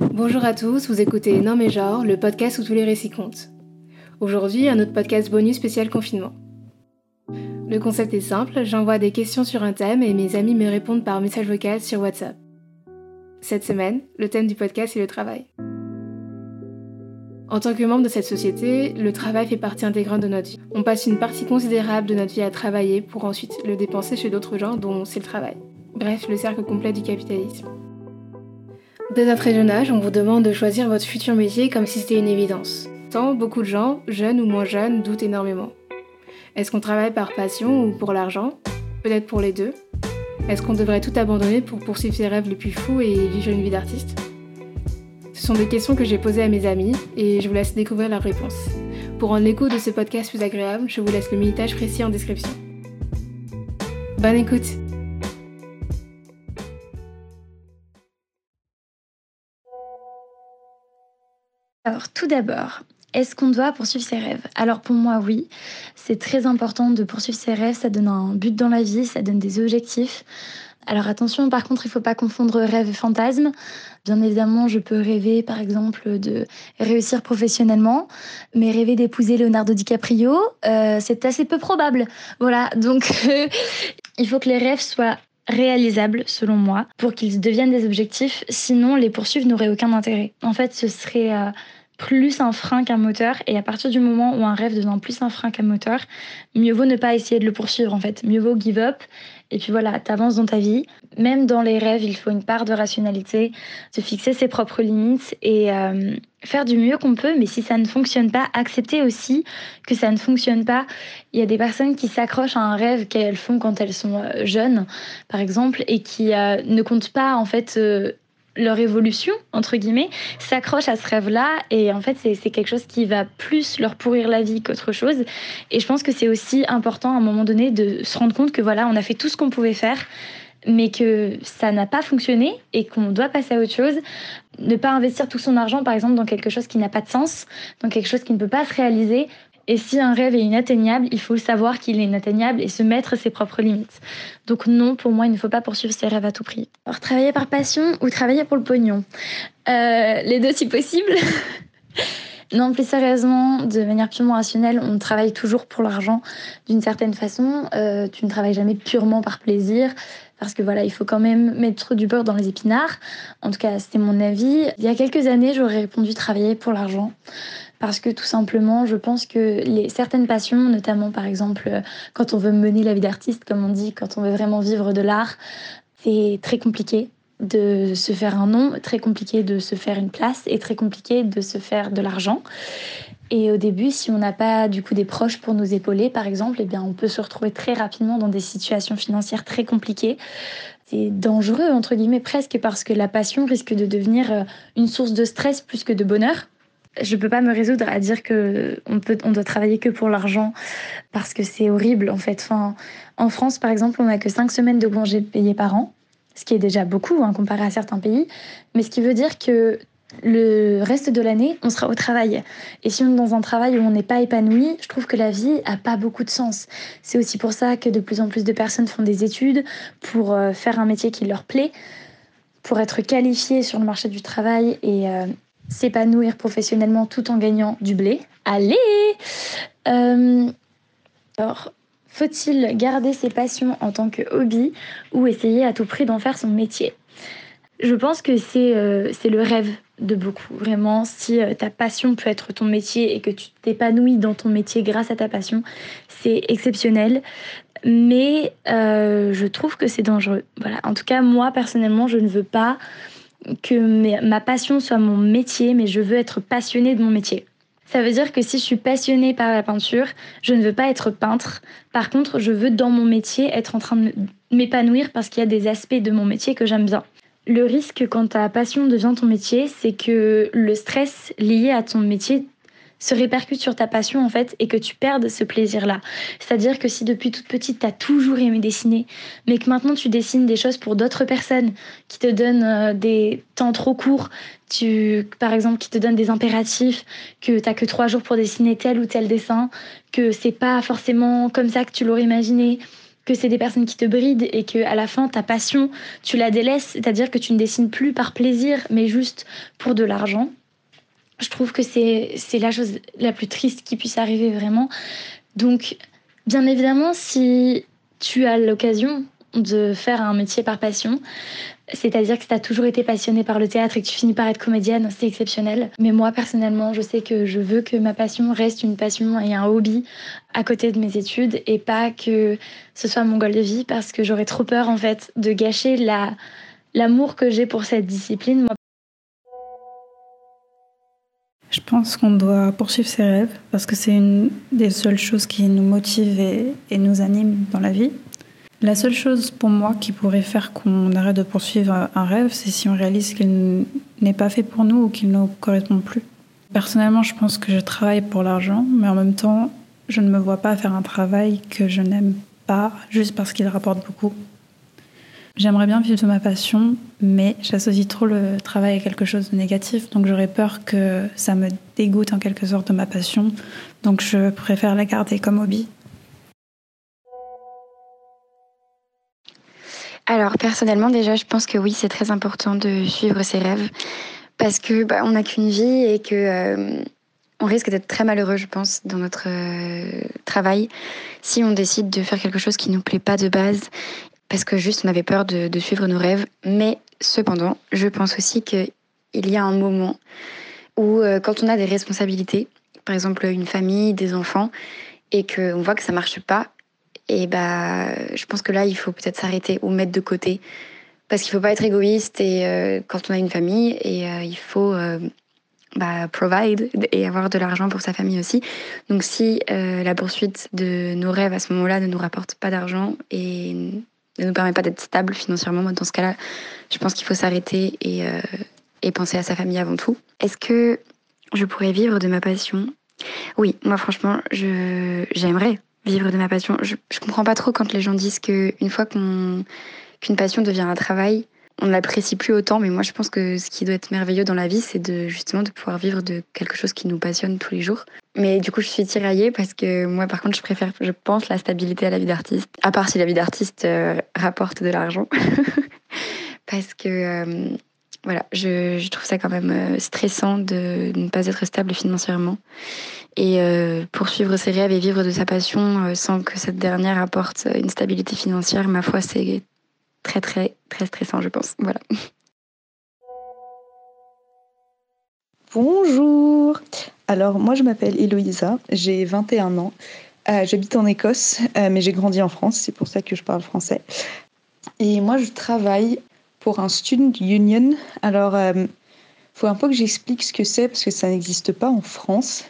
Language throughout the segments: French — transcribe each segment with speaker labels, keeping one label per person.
Speaker 1: Bonjour à tous, vous écoutez Non mais genre, le podcast où tous les récits comptent. Aujourd'hui, un autre podcast bonus spécial confinement. Le concept est simple, j'envoie des questions sur un thème et mes amis me répondent par message vocal sur WhatsApp. Cette semaine, le thème du podcast est le travail. En tant que membre de cette société, le travail fait partie intégrante de notre vie. On passe une partie considérable de notre vie à travailler pour ensuite le dépenser chez d'autres gens dont c'est le travail. Bref, le cercle complet du capitalisme. Dès un très jeune âge, on vous demande de choisir votre futur métier comme si c'était une évidence. Tant beaucoup de gens, jeunes ou moins jeunes, doutent énormément. Est-ce qu'on travaille par passion ou pour l'argent? Peut-être pour les deux. Est-ce qu'on devrait tout abandonner pour poursuivre ses rêves les plus fous et vivre une vie d'artiste? Ce sont des questions que j'ai posées à mes amis et je vous laisse découvrir leurs réponses. Pour rendre l'écho de ce podcast plus agréable, je vous laisse le minutage précis en description. Bonne écoute
Speaker 2: Alors tout d'abord, est-ce qu'on doit poursuivre ses rêves? Alors pour moi oui, c'est très important de poursuivre ses rêves, ça donne un but dans la vie, ça donne des objectifs. Alors attention, par contre, il ne faut pas confondre rêve et fantasme. Bien évidemment, je peux rêver, par exemple, de réussir professionnellement, mais rêver d'épouser Leonardo DiCaprio, euh, c'est assez peu probable. Voilà, donc il faut que les rêves soient réalisables, selon moi, pour qu'ils deviennent des objectifs. Sinon, les poursuivre n'auraient aucun intérêt. En fait, ce serait euh, plus un frein qu'un moteur. Et à partir du moment où un rêve devient plus un frein qu'un moteur, mieux vaut ne pas essayer de le poursuivre, en fait. Mieux vaut give up. Et puis voilà, t'avances dans ta vie. Même dans les rêves, il faut une part de rationalité, se fixer ses propres limites et euh, faire du mieux qu'on peut. Mais si ça ne fonctionne pas, accepter aussi que ça ne fonctionne pas. Il y a des personnes qui s'accrochent à un rêve qu'elles font quand elles sont euh, jeunes, par exemple, et qui euh, ne comptent pas en fait leur évolution, entre guillemets, s'accrochent à ce rêve-là. Et en fait, c'est quelque chose qui va plus leur pourrir la vie qu'autre chose. Et je pense que c'est aussi important à un moment donné de se rendre compte que voilà, on a fait tout ce qu'on pouvait faire mais que ça n'a pas fonctionné et qu'on doit passer à autre chose. Ne pas investir tout son argent, par exemple, dans quelque chose qui n'a pas de sens, dans quelque chose qui ne peut pas se réaliser, et si un rêve est inatteignable, il faut savoir qu'il est inatteignable et se mettre ses propres limites. Donc non, pour moi, il ne faut pas poursuivre ses rêves à tout prix. Alors travailler par passion ou travailler pour le pognon euh, Les deux si possible. Non, plus sérieusement, de manière purement rationnelle, on travaille toujours pour l'argent d'une certaine façon. Euh, tu ne travailles jamais purement par plaisir parce que voilà, il faut quand même mettre du beurre dans les épinards. En tout cas, c'était mon avis. Il y a quelques années, j'aurais répondu travailler pour l'argent parce que tout simplement, je pense que les, certaines passions, notamment par exemple euh, quand on veut mener la vie d'artiste, comme on dit, quand on veut vraiment vivre de l'art, c'est très compliqué de se faire un nom, très compliqué de se faire une place et très compliqué de se faire de l'argent. Et au début, si on n'a pas du coup des proches pour nous épauler, par exemple, eh bien, on peut se retrouver très rapidement dans des situations financières très compliquées. C'est dangereux, entre guillemets, presque, parce que la passion risque de devenir euh, une source de stress plus que de bonheur je peux pas me résoudre à dire que on peut, on doit travailler que pour l'argent parce que c'est horrible en fait. En France, par exemple, on n'a que 5 semaines de congés payés par an, ce qui est déjà beaucoup hein, comparé à certains pays, mais ce qui veut dire que le reste de l'année, on sera au travail. Et si on est dans un travail où on n'est pas épanoui, je trouve que la vie a pas beaucoup de sens. C'est aussi pour ça que de plus en plus de personnes font des études pour euh, faire un métier qui leur plaît, pour être qualifiées sur le marché du travail et euh, s'épanouir professionnellement tout en gagnant du blé. Allez euh, Alors, faut-il garder ses passions en tant que hobby ou essayer à tout prix d'en faire son métier? Je pense que c'est euh, le rêve de beaucoup. Vraiment, si euh, ta passion peut être ton métier et que tu t'épanouis dans ton métier grâce à ta passion, c'est exceptionnel. Mais je trouve que c'est dangereux. Voilà. En tout cas, moi, personnellement, je ne veux pas que ma passion soit mon métier, mais je veux être passionnée de mon métier. Ça veut dire que si je suis passionnée par la peinture, je ne veux pas être peintre. Par contre, je veux dans mon métier être en train de m'épanouir parce qu'il y a des aspects de mon métier que j'aime bien. Le risque quand ta passion devient ton métier, c'est que le stress lié à ton métier se répercute sur ta passion en fait et que tu perdes ce plaisir-là. C'est-à-dire que si depuis toute petite tu as toujours aimé dessiner, mais que maintenant tu dessines des choses pour d'autres personnes qui te donnent euh, des temps trop courts, tu, par exemple qui te donnent des impératifs, que tu que trois jours pour dessiner tel ou tel dessin, que c'est pas forcément comme ça que tu l'aurais imaginé, que c'est des personnes qui te brident et que à la fin ta passion tu la délaisses, c'est-à-dire que tu ne dessines plus par plaisir mais juste pour de l'argent. Je trouve que c'est la chose la plus triste qui puisse arriver vraiment. Donc bien évidemment si tu as l'occasion de faire un métier par passion, c'est-à-dire que tu as toujours été passionnée par le théâtre et que tu finis par être comédienne, c'est exceptionnel. Mais moi, personnellement, je sais que je veux que ma passion reste une passion et un hobby à côté de mes études et pas que ce soit mon goal de vie parce que j'aurais trop peur, en fait, de gâcher la, l'amour que j'ai pour cette discipline.
Speaker 3: Pense qu'on doit poursuivre ses rêves parce que c'est une des seules choses qui nous motive et nous anime dans la vie. La seule chose pour moi qui pourrait faire qu'on arrête de poursuivre un rêve, c'est si on réalise qu'il n'est pas fait pour nous ou qu'il ne nous correspond plus. Personnellement, je pense que je travaille pour l'argent, mais en même temps, je ne me vois pas faire un travail que je n'aime pas juste parce qu'il rapporte beaucoup. J'aimerais bien vivre de ma passion, mais j'associe trop le travail à quelque chose de négatif, donc j'aurais peur que ça me dégoûte en quelque sorte de ma passion, donc je préfère la garder comme hobby.
Speaker 4: Alors personnellement déjà je pense que oui c'est très important de suivre ses rêves. Parce que bah, on n'a qu'une vie et que euh, on risque d'être très malheureux je pense dans notre euh, travail. Si on décide de faire quelque chose qui nous plaît pas de base parce que juste on avait peur de, suivre nos rêves mais cependant je pense aussi qu'il y a un moment où euh, quand on a des responsabilités par exemple une famille des enfants et qu'on voit que ça marche pas et bah, je pense que là, il faut peut-être s'arrêter ou mettre de côté. Parce qu'il ne faut pas être égoïste et, euh, quand on a une famille et euh, il faut bah, provide et avoir de l'argent pour sa famille aussi. Donc si la poursuite de nos rêves à ce moment-là ne nous rapporte pas d'argent et ne nous permet pas d'être stable financièrement, dans ce cas-là, je pense qu'il faut s'arrêter et, et penser à sa famille avant tout. Est-ce que je pourrais vivre de ma passion? Oui, moi franchement, j'aimerais vivre de ma passion. Je, je comprends pas trop quand les gens disent qu'une fois qu'une passion devient un travail, on ne l'apprécie plus autant. Mais moi, je pense que ce qui doit être merveilleux dans la vie, c'est de justement de pouvoir vivre de quelque chose qui nous passionne tous les jours. Mais du coup, je suis tiraillée parce que moi, par contre, je préfère, je pense, la stabilité à la vie d'artiste. À part si la vie d'artiste euh, rapporte de l'argent. parce que euh, voilà, je, trouve ça quand même euh, stressant de ne pas être stable financièrement. Et poursuivre ses rêves et vivre de sa passion sans que cette dernière apporte une stabilité financière, ma foi, c'est très, très, très stressant, je pense. Voilà.
Speaker 5: Bonjour Alors, moi, je m'appelle Héloïsa, j'ai 21 ans. J'habite en Écosse, mais j'ai grandi en France, c'est pour ça que je parle français. Et moi, je travaille pour un student union. Alors, il euh, faut un peu que j'explique ce que c'est parce que ça n'existe pas en France.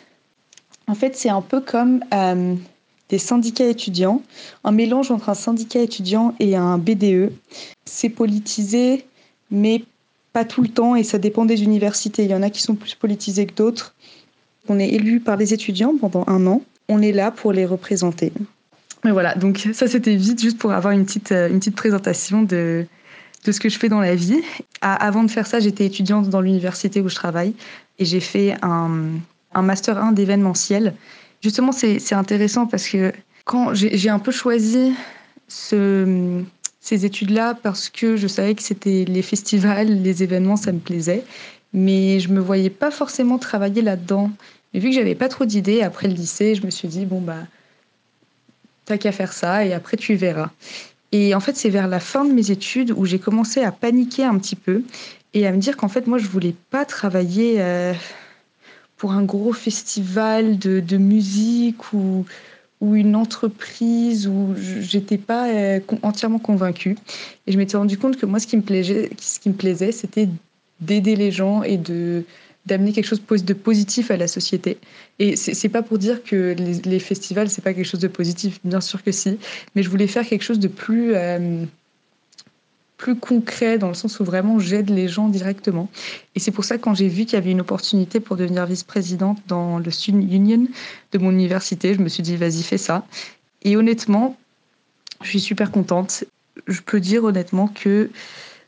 Speaker 5: En fait, c'est un peu comme euh, des syndicats étudiants, un mélange entre un syndicat étudiant et un BDE. C'est politisé, mais pas tout le temps et ça dépend des universités. Il y en a qui sont plus politisés que d'autres. On est élu par les étudiants pendant un an. On est là pour les représenter. Mais voilà, donc ça c'était vite juste pour avoir une petite, euh, une petite présentation de, de ce que je fais dans la vie. avant de faire ça, j'étais étudiante dans l'université où je travaille et j'ai fait un, un master 1 d'événementiel. Justement, c'est intéressant parce que quand j'ai un peu choisi ce, ces études-là parce que je savais que c'était les festivals, les événements, ça me plaisait, mais je me voyais pas forcément travailler là-dedans. Mais vu que j'avais pas trop d'idées après le lycée, je me suis dit bon bah t'as qu'à faire ça et après tu verras. Et en fait, c'est vers la fin de mes études où j'ai commencé à paniquer un petit peu et à me dire qu'en fait, moi, je voulais pas travailler euh, pour un gros festival de, musique ou, ou une entreprise où j'étais pas euh, entièrement convaincue. Et je m'étais rendu compte que moi, ce qui me plaisait, c'était d'aider les gens et de d'amener quelque chose de positif à la société. Et c'est pas pour dire que les, les festivals, c'est pas quelque chose de positif, bien sûr que si, mais je voulais faire quelque chose de plus, euh, plus concret, dans le sens où vraiment j'aide les gens directement. Et c'est pour ça, quand j'ai vu qu'il y avait une opportunité pour devenir vice-présidente dans le Student Union de mon université, je me suis dit, vas-y, fais ça. Et honnêtement, je suis super contente. Je peux dire honnêtement que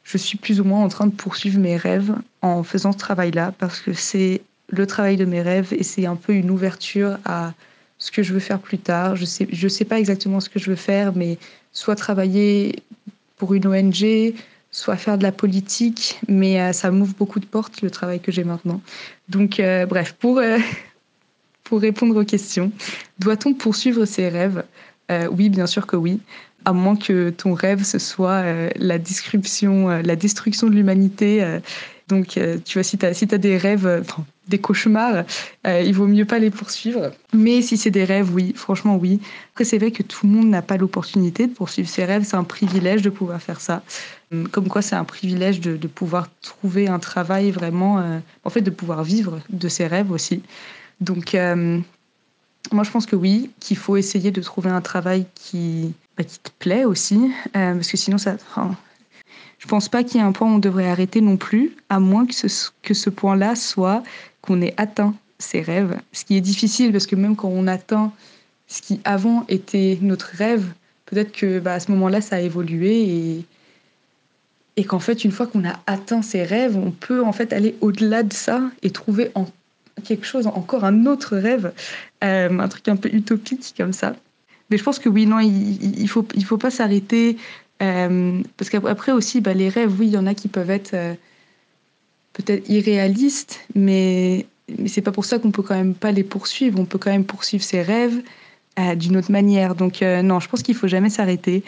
Speaker 5: je suis plus ou moins en train de poursuivre mes rêves en faisant ce travail-là parce que c'est le travail de mes rêves et c'est un peu une ouverture à ce que je veux faire plus tard. Je sais, je sais pas exactement ce que je veux faire, mais soit travailler pour une ONG, soit faire de la politique, mais euh, ça m'ouvre beaucoup de portes, le travail que j'ai maintenant. Donc, euh, bref, pour, euh, pour répondre aux questions, doit-on poursuivre ses rêves? Oui, bien sûr que oui à moins que ton rêve ce soit la description, la destruction de l'humanité. donc, tu vois, si tu as, si des rêves, des cauchemars, euh, il vaut mieux pas les poursuivre. Mais si c'est des rêves, oui, franchement, oui. Après, c'est vrai que tout le monde n'a pas l'opportunité de poursuivre ses rêves. C'est un privilège de pouvoir faire ça. Hum, comme quoi, c'est un privilège de, pouvoir trouver un travail vraiment, euh, en fait, de pouvoir vivre de ses rêves aussi. Donc, euh, moi, je pense que oui, qu'il faut essayer de trouver un travail qui, bah, qui te plaît aussi, parce que sinon, ça, je pense pas qu'il y ait un point où on devrait arrêter non plus, à moins que ce, que ce point-là soit qu'on ait atteint ses rêves. Ce qui est difficile parce que même quand on atteint ce qui avant était notre rêve, peut-être que bah, à ce moment-là, ça a évolué et, et qu'en fait, une fois qu'on a atteint ses rêves, on peut en fait aller au-delà de ça et trouver quelque chose, encore un autre rêve, euh, un truc un peu utopique comme ça. Mais je pense que oui, non, il, il faut, il faut pas s'arrêter. Euh, parce qu'après aussi, bah, les rêves, oui, il y en a qui peuvent être euh, peut-être irréalistes, mais, mais c'est pas pour ça qu'on peut quand même pas les poursuivre. On peut quand même poursuivre ses rêves euh, d'une autre manière. Donc non, je pense qu'il faut jamais s'arrêter.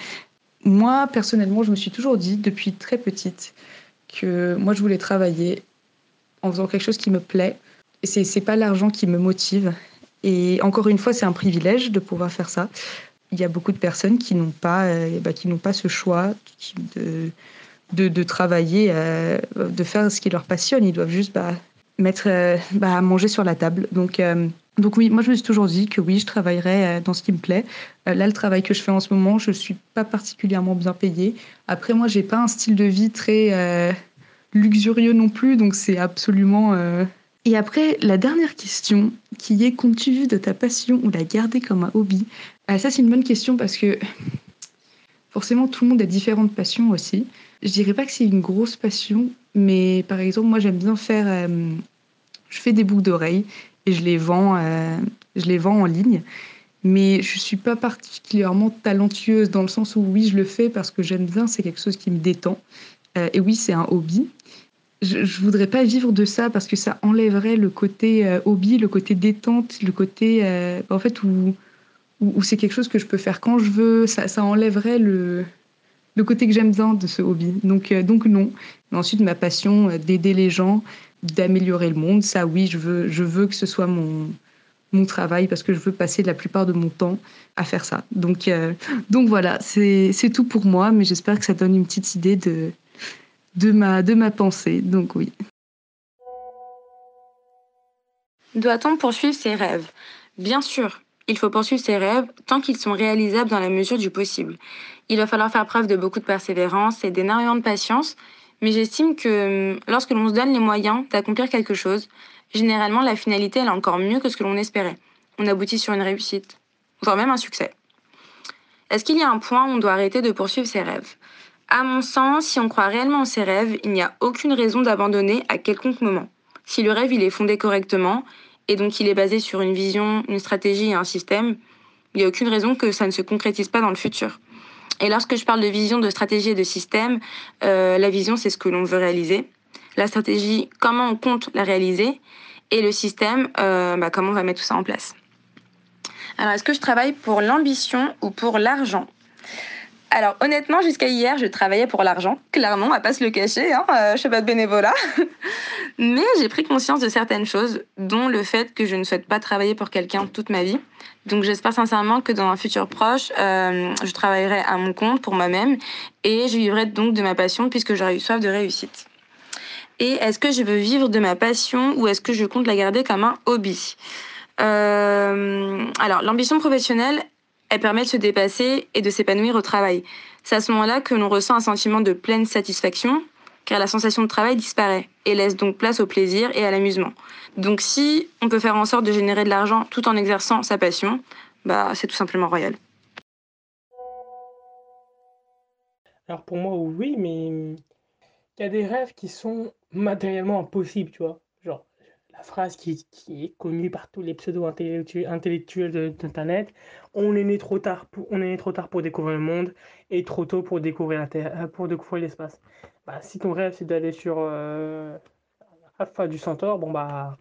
Speaker 5: Moi, personnellement, je me suis toujours dit depuis très petite que moi, je voulais travailler en faisant quelque chose qui me plaît. Et c'est pas l'argent qui me motive. Et encore une fois, c'est un privilège de pouvoir faire ça. Il y a beaucoup de personnes qui n'ont pas, euh, bah, qui n'ont pas ce choix de, de, travailler, euh, de faire ce qui leur passionne. Ils doivent juste bah, mettre euh, bah, à manger sur la table. Donc, donc oui, moi je me suis toujours dit que oui, je travaillerais dans ce qui me plaît. là, le travail que je fais en ce moment, je ne suis pas particulièrement bien payée. Après, moi, j'ai pas un style de vie très luxurieux non plus, donc c'est absolument... Et après, la dernière question, qui est comptes-tu vivre de ta passion ou la garder comme un hobby? Ça, c'est une bonne question parce que forcément, tout le monde a différentes passions aussi. Je dirais pas que c'est une grosse passion, mais par exemple, moi, j'aime bien faire. Euh, je fais des boucles d'oreilles et je les vends, euh, je les vends en ligne. Mais je suis pas particulièrement talentueuse dans le sens où oui, je le fais parce que j'aime bien, c'est quelque chose qui me détend. Euh, et oui, c'est un hobby. Je, ne voudrais pas vivre de ça parce que ça enlèverait le côté hobby, le côté détente, le côté en fait où, où, c'est quelque chose que je peux faire quand je veux. Ça, enlèverait le, le côté que j'aime bien de ce hobby. Donc, euh, donc non. ensuite, ma passion euh, d'aider les gens, d'améliorer le monde, ça oui, je veux, je veux que ce soit mon, mon travail parce que je veux passer la plupart de mon temps à faire ça. Donc, euh, donc voilà, c'est tout pour moi, mais j'espère que ça donne une petite idée de, de, ma, de ma pensée. Donc oui.
Speaker 6: Doit-on poursuivre ses rêves? Bien sûr, il faut poursuivre ses rêves tant qu'ils sont réalisables dans la mesure du possible. Il va falloir faire preuve de beaucoup de persévérance et d'énormément de patience, mais j'estime que hum, lorsque l'on se donne les moyens d'accomplir quelque chose, généralement la finalité est encore mieux que ce que l'on espérait. On aboutit sur une réussite, voire même un succès. Est-ce qu'il y a un point où on doit arrêter de poursuivre ses rêves? À mon sens, si on croit réellement en ses rêves, il n'y a aucune raison d'abandonner à quelconque moment. Si le rêve est fondé correctement, et donc il est basé sur une vision, une stratégie et un système, il n'y a aucune raison que ça ne se concrétise pas dans le futur. Et lorsque je parle de vision, de stratégie et de système, euh, la vision, c'est ce que l'on veut réaliser. La stratégie, comment on compte la réaliser. Et le système, euh, bah, comment on va mettre tout ça en place. Alors, est-ce que je travaille pour l'ambition ou pour l'argent? Alors honnêtement, jusqu'à hier, je travaillais pour l'argent. Clairement, on va pas se le cacher, hein, euh, je fais pas de bénévolat. Mais j'ai pris conscience de certaines choses, dont le fait que je ne souhaite pas travailler pour quelqu'un toute ma vie. Donc j'espère sincèrement que dans un futur proche, euh, je travaillerai à mon compte pour moi-même et je vivrai donc de ma passion puisque j'aurai eu soif de réussite. Et est-ce que je veux vivre de ma passion ou est-ce que je compte la garder comme un hobby? Euh, alors, l'ambition professionnelle, elle permet de se dépasser et de s'épanouir au travail. C'est à ce moment-là que l'on ressent un sentiment de pleine satisfaction, car la sensation de travail disparaît et laisse donc place au plaisir et à l'amusement. Donc si on peut faire en sorte de générer de l'argent tout en exerçant sa passion, bah c'est tout simplement royal.
Speaker 7: Alors pour moi oui, mais il y a des rêves qui sont matériellement impossibles, tu vois. La phrase qui, est connue par tous les pseudo-intellectuels d'Internet. On est né trop tard pour, on est né trop tard pour découvrir le monde et trop tôt pour découvrir la euh, pour découvrir l'espace. Bah, si ton rêve c'est d'aller sur euh, Alpha du Centaure, bon bah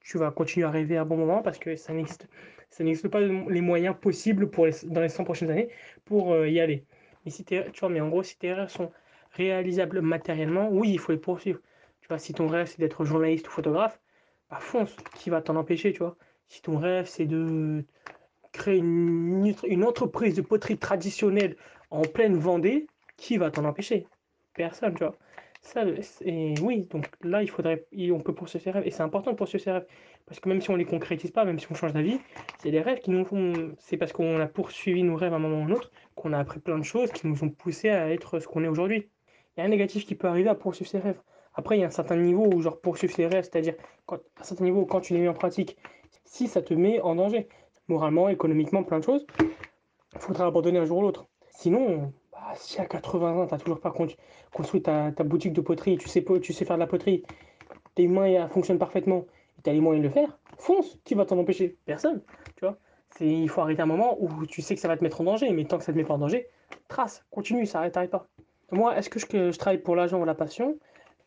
Speaker 7: tu vas continuer à rêver un bon moment parce que ça n'existe ça n'existe pas les moyens possibles pour dans les 100 prochaines années pour euh, y aller. Mais si tu mais en gros, si tes rêves sont réalisables matériellement, oui, il faut les poursuivre. Tu vois, si ton rêve c'est d'être journaliste ou photographe, bah fonce, qui va t'en empêcher, tu vois. Si ton rêve c'est de créer une, entreprise de poterie traditionnelle en pleine Vendée, qui va t'en empêcher? Personne, tu vois. Ça, et oui, donc là, il faudrait, on peut poursuivre ses rêves. Et c'est important de poursuivre ses rêves. Parce que même si on les concrétise pas, même si on change d'avis, c'est des rêves qui nous font. C'est parce qu'on a poursuivi nos rêves à un moment ou à un autre qu'on a appris plein de choses qui nous ont poussé à être ce qu'on est aujourd'hui. Il y a un négatif qui peut arriver à poursuivre ses rêves. Après, il y a un certain niveau où, genre, poursuivre ses rêves, c'est-à-dire, à un certain niveau, quand tu les mets en pratique, si ça te met en danger, moralement, économiquement, plein de choses, il faudra abandonner un jour ou l'autre. Sinon, bah, si à 80 ans, tu n'as toujours pas construit ta, boutique de poterie, tu sais, faire de la poterie, tes mains fonctionnent parfaitement, tu as les moyens de le faire, fonce, qui va t'en empêcher? Personne, tu vois. Il faut arrêter un moment où tu sais que ça va te mettre en danger, mais tant que ça ne te met pas en danger, trace, continue, ça arrête, pas. Moi, est-ce que je, travaille pour l'argent ou la passion?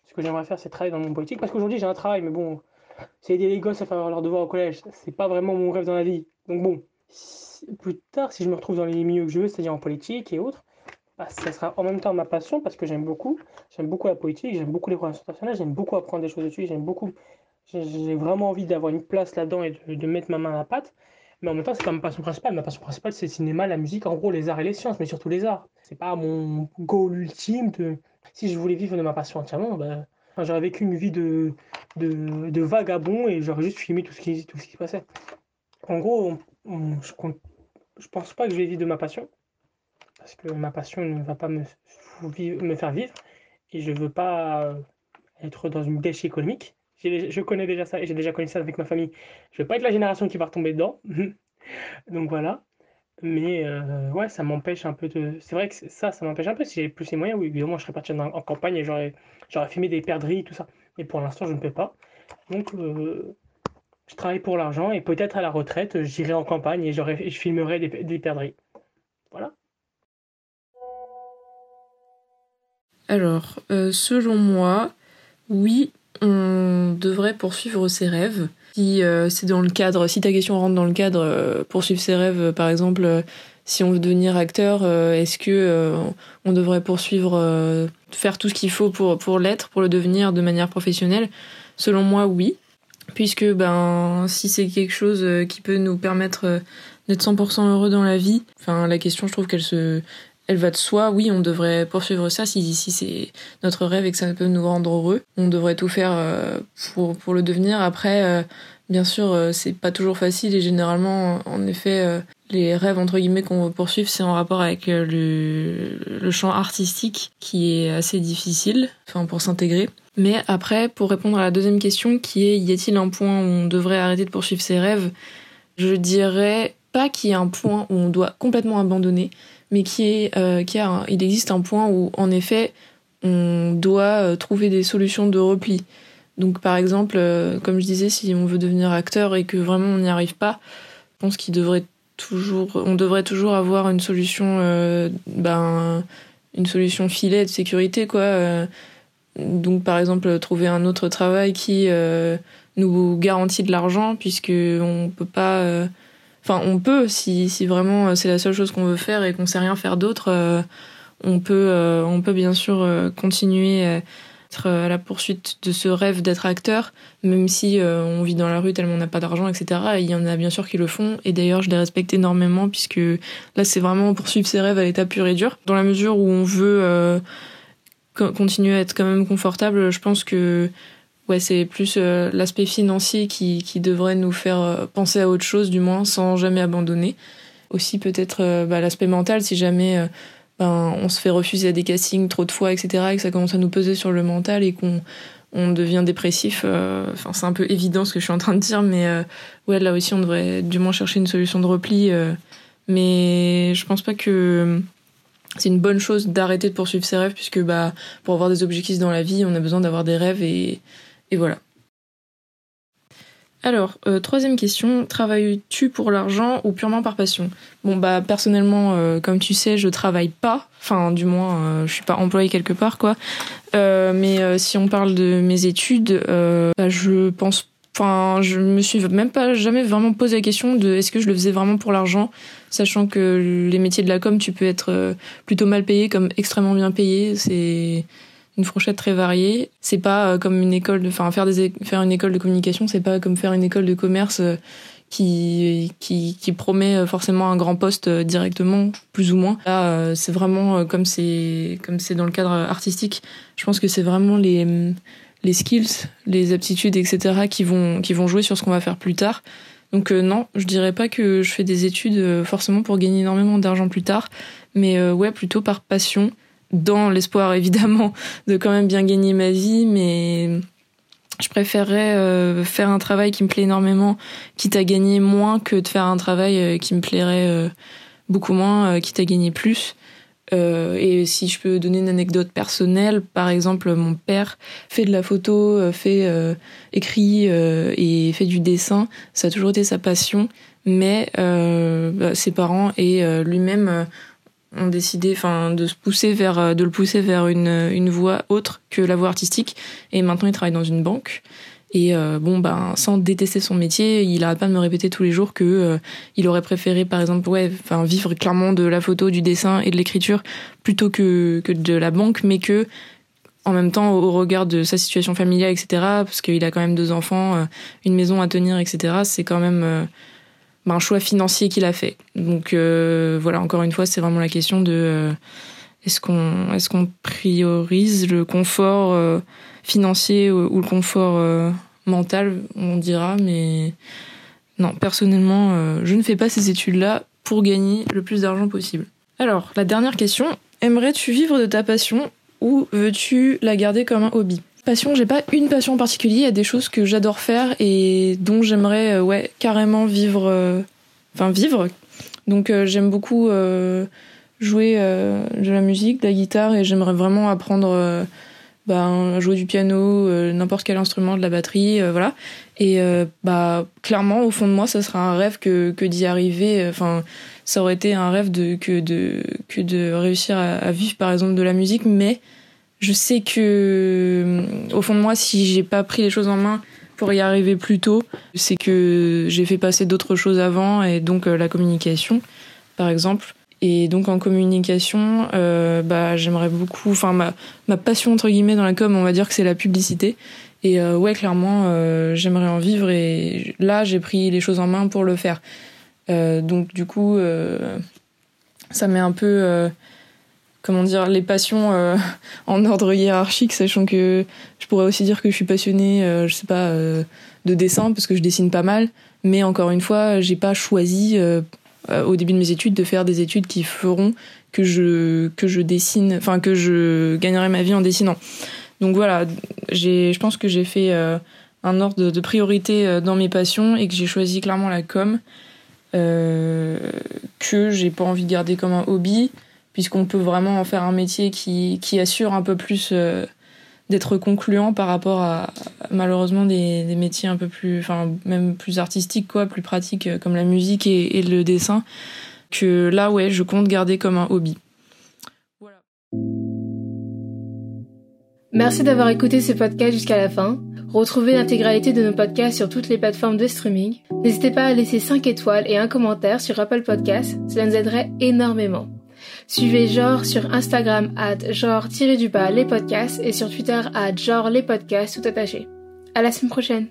Speaker 7: Ce que j'aimerais faire, c'est travailler dans mon politique, parce qu'aujourd'hui j'ai un travail, mais bon, c'est aider les gosses à faire leurs devoirs au collège, c'est pas vraiment mon rêve dans la vie. Donc bon, plus tard, si je me retrouve dans les milieux que je veux, c'est-à-dire en politique et autres, bah, ça sera en même temps ma passion parce que j'aime beaucoup. J'aime beaucoup la politique, j'aime beaucoup les relations internationales, j'aime beaucoup apprendre des choses dessus, j'aime beaucoup. J'ai vraiment envie d'avoir une place là-dedans et de, mettre ma main à la pâte. Mais en même temps, c'est pas ma passion principale. Ma passion principale, c'est le cinéma, la musique, en gros, les arts et les sciences, mais surtout les arts. C'est pas mon goal ultime de. Si je voulais vivre de ma passion entièrement, bah, j'aurais vécu une vie de, de, vagabond et j'aurais juste filmé tout ce qui, tout ce qui se passait. En gros, je, je pense pas que je vais vivre de ma passion parce que ma passion ne va pas me, me faire vivre et je veux pas euh, être dans une dèche économique. Je connais déjà ça et j'ai déjà connu ça avec ma famille. Je ne veux pas être la génération qui va retomber dedans. Donc voilà. Mais euh, ouais, ça m'empêche un peu de. C'est vrai que ça, ça m'empêche un peu. Si j'avais plus les moyens, oui, évidemment, je serais parti en, campagne et j'aurais, filmé des perdrix, tout ça. Mais pour l'instant, je ne peux pas. Donc, euh, je travaille pour l'argent et peut-être à la retraite, j'irai en campagne et, je filmerai des, des perdrix. Voilà.
Speaker 8: Alors, euh, selon moi, oui, on devrait poursuivre ses rêves. Si euh, c'est dans le cadre, si ta question rentre dans le cadre, euh, poursuivre ses rêves, par exemple, si on veut devenir acteur, est-ce que on devrait poursuivre, faire tout ce qu'il faut pour, pour l'être, pour le devenir de manière professionnelle? Selon moi, oui. Puisque ben, si c'est quelque chose qui peut nous permettre d'être 100% heureux dans la vie, enfin, la question, je trouve qu'elle se, elle va de soi, oui, on devrait poursuivre ça si, c'est notre rêve et que ça peut nous rendre heureux. On devrait tout faire euh, pour, pour le devenir. Après, euh, bien sûr, euh, c'est pas toujours facile et généralement, en effet, les rêves entre guillemets qu'on veut poursuivre, c'est en rapport avec le, le champ artistique qui est assez difficile, enfin pour s'intégrer. Mais après, pour répondre à la deuxième question qui est y a-t-il un point où on devrait arrêter de poursuivre ses rêves? Je dirais pas qu'il y a un point où on doit complètement abandonner, mais qui est, euh, il existe un point où, en effet, on doit euh, trouver des solutions de repli. Donc, par exemple, euh, comme je disais, si on veut devenir acteur et que vraiment on n'y arrive pas, je pense qu'il devrait toujours, on devrait toujours avoir une solution, ben, une solution filet de sécurité, quoi. donc, par exemple, trouver un autre travail qui nous garantit de l'argent, puisque on peut pas Enfin, on peut, si, si vraiment euh, c'est la seule chose qu'on veut faire et qu'on sait rien faire d'autre, euh, on peut, euh, on peut bien sûr continuer à être à la poursuite de ce rêve d'être acteur, même si on vit dans la rue tellement on n'a pas d'argent, etc. il y en a bien sûr qui le font, et d'ailleurs je les respecte énormément puisque là c'est vraiment poursuivre ses rêves à l'état pur et dur. Dans la mesure où on veut continuer à être quand même confortable, je pense que ouais, c'est plus euh, l'aspect financier qui, devrait nous faire euh, penser à autre chose, du moins, sans jamais abandonner. Aussi peut-être euh, bah, l'aspect mental, si jamais ben, on se fait refuser à des castings trop de fois, etc., et que ça commence à nous peser sur le mental et qu'on on devient dépressif. Enfin, c'est un peu évident ce que je suis en train de dire, mais ouais, là aussi, on devrait du moins chercher une solution de repli. mais je pense pas que c'est une bonne chose d'arrêter de poursuivre ses rêves, puisque bah, pour avoir des objectifs dans la vie, on a besoin d'avoir des rêves et et voilà. Alors, euh, troisième question, travailles-tu pour l'argent ou purement par passion? Bon, bah, personnellement, euh, comme tu sais, je travaille pas. Enfin, du moins, euh, je suis pas employée quelque part, quoi. mais si on parle de mes études, bah, je pense Enfin, je me suis même pas jamais vraiment posé la question de est-ce que je le faisais vraiment pour l'argent, sachant que les métiers de la com, tu peux être plutôt mal payé comme extrêmement bien payé. C'est une fourchette très variée. C'est pas euh, comme une école de, enfin, faire des, faire une école de communication, c'est pas comme faire une école de commerce euh, qui, qui, qui promet euh, forcément un grand poste directement, plus ou moins. Là, c'est vraiment comme c'est, comme c'est dans le cadre artistique. Je pense que c'est vraiment les, les skills, les aptitudes, etc. qui vont, qui vont jouer sur ce qu'on va faire plus tard. Donc non, je dirais pas que je fais des études forcément pour gagner énormément d'argent plus tard, mais ouais, plutôt par passion dans l'espoir évidemment de quand même bien gagner ma vie, mais je préférerais euh, faire un travail qui me plaît énormément, quitte à gagner moins que de faire un travail euh, qui me plairait euh, beaucoup moins, quitte à gagner plus. et si je peux donner une anecdote personnelle, par exemple, mon père fait de la photo, fait écrit et fait du dessin. Ça a toujours été sa passion, mais bah, ses parents et lui-même ont décidé enfin de se pousser vers euh, de le pousser vers une une voie autre que la voie artistique. Et maintenant il travaille dans une banque. Et euh, bon ben sans détester son métier il arrête pas de me répéter tous les jours que euh, il aurait préféré par exemple ouais enfin vivre clairement de la photo du dessin et de l'écriture plutôt que que de la banque mais que en même temps au regard de sa situation familiale etc parce qu'il a quand même deux enfants une maison à tenir etc c'est quand même un choix financier qu'il a fait. Donc euh, voilà, encore une fois, c'est vraiment la question de euh, est-ce qu'on est-ce priorise le confort euh, financier ou, le confort mental, on dira, mais non, personnellement, je ne fais pas ces études-là pour gagner le plus d'argent possible. Alors, la dernière question, aimerais-tu vivre de ta passion ou veux-tu la garder comme un hobby? Passion, j'ai pas une passion en particulier, il y a des choses que j'adore faire et dont j'aimerais euh, ouais, carrément vivre euh, enfin vivre. Donc euh, j'aime beaucoup jouer de la musique, de la guitare et j'aimerais vraiment apprendre ben, jouer du piano, n'importe quel instrument, de la batterie, voilà. Et bah clairement au fond de moi, ça serait un rêve que que d'y arriver enfin ça aurait été un rêve de que de que de réussir à, à vivre par exemple de la musique mais je sais que, au fond de moi, si j'ai pas pris les choses en main pour y arriver plus tôt, c'est que j'ai fait passer d'autres choses avant, et donc euh, la communication, par exemple. Et donc en communication, euh, bah, j'aimerais beaucoup, enfin ma, ma passion entre guillemets dans la com, on va dire que c'est la publicité. Et euh, ouais, clairement, j'aimerais en vivre. Et là, j'ai pris les choses en main pour le faire. donc du coup, ça met un peu comment dire les passions euh, en ordre hiérarchique sachant que je pourrais aussi dire que je suis passionnée euh, je sais pas euh, de dessin parce que je dessine pas mal. Mais encore une fois j'ai pas choisi au début de mes études de faire des études qui feront que je que je dessine enfin que je gagnerai ma vie en dessinant. Donc voilà j'ai je pense que j'ai fait un ordre de priorité dans mes passions et que j'ai choisi clairement la com que j'ai pas envie de garder comme un hobby puisqu'on peut vraiment en faire un métier qui, qui assure un peu plus euh, d'être concluant par rapport à malheureusement des, métiers un peu plus, enfin même plus artistiques quoi, plus pratiques euh, comme la musique et, et, le dessin, que là ouais je compte garder comme un hobby. Voilà.
Speaker 1: Merci d'avoir écouté ce podcast jusqu'à la fin. Retrouvez l'intégralité de nos podcasts sur toutes les plateformes de streaming. N'hésitez pas à laisser 5 étoiles et un commentaire sur Apple Podcasts, cela nous aiderait énormément. Suivez Genre sur Instagram at genre-du-bas les podcasts et sur Twitter at genre les podcasts tout attaché. À la semaine prochaine.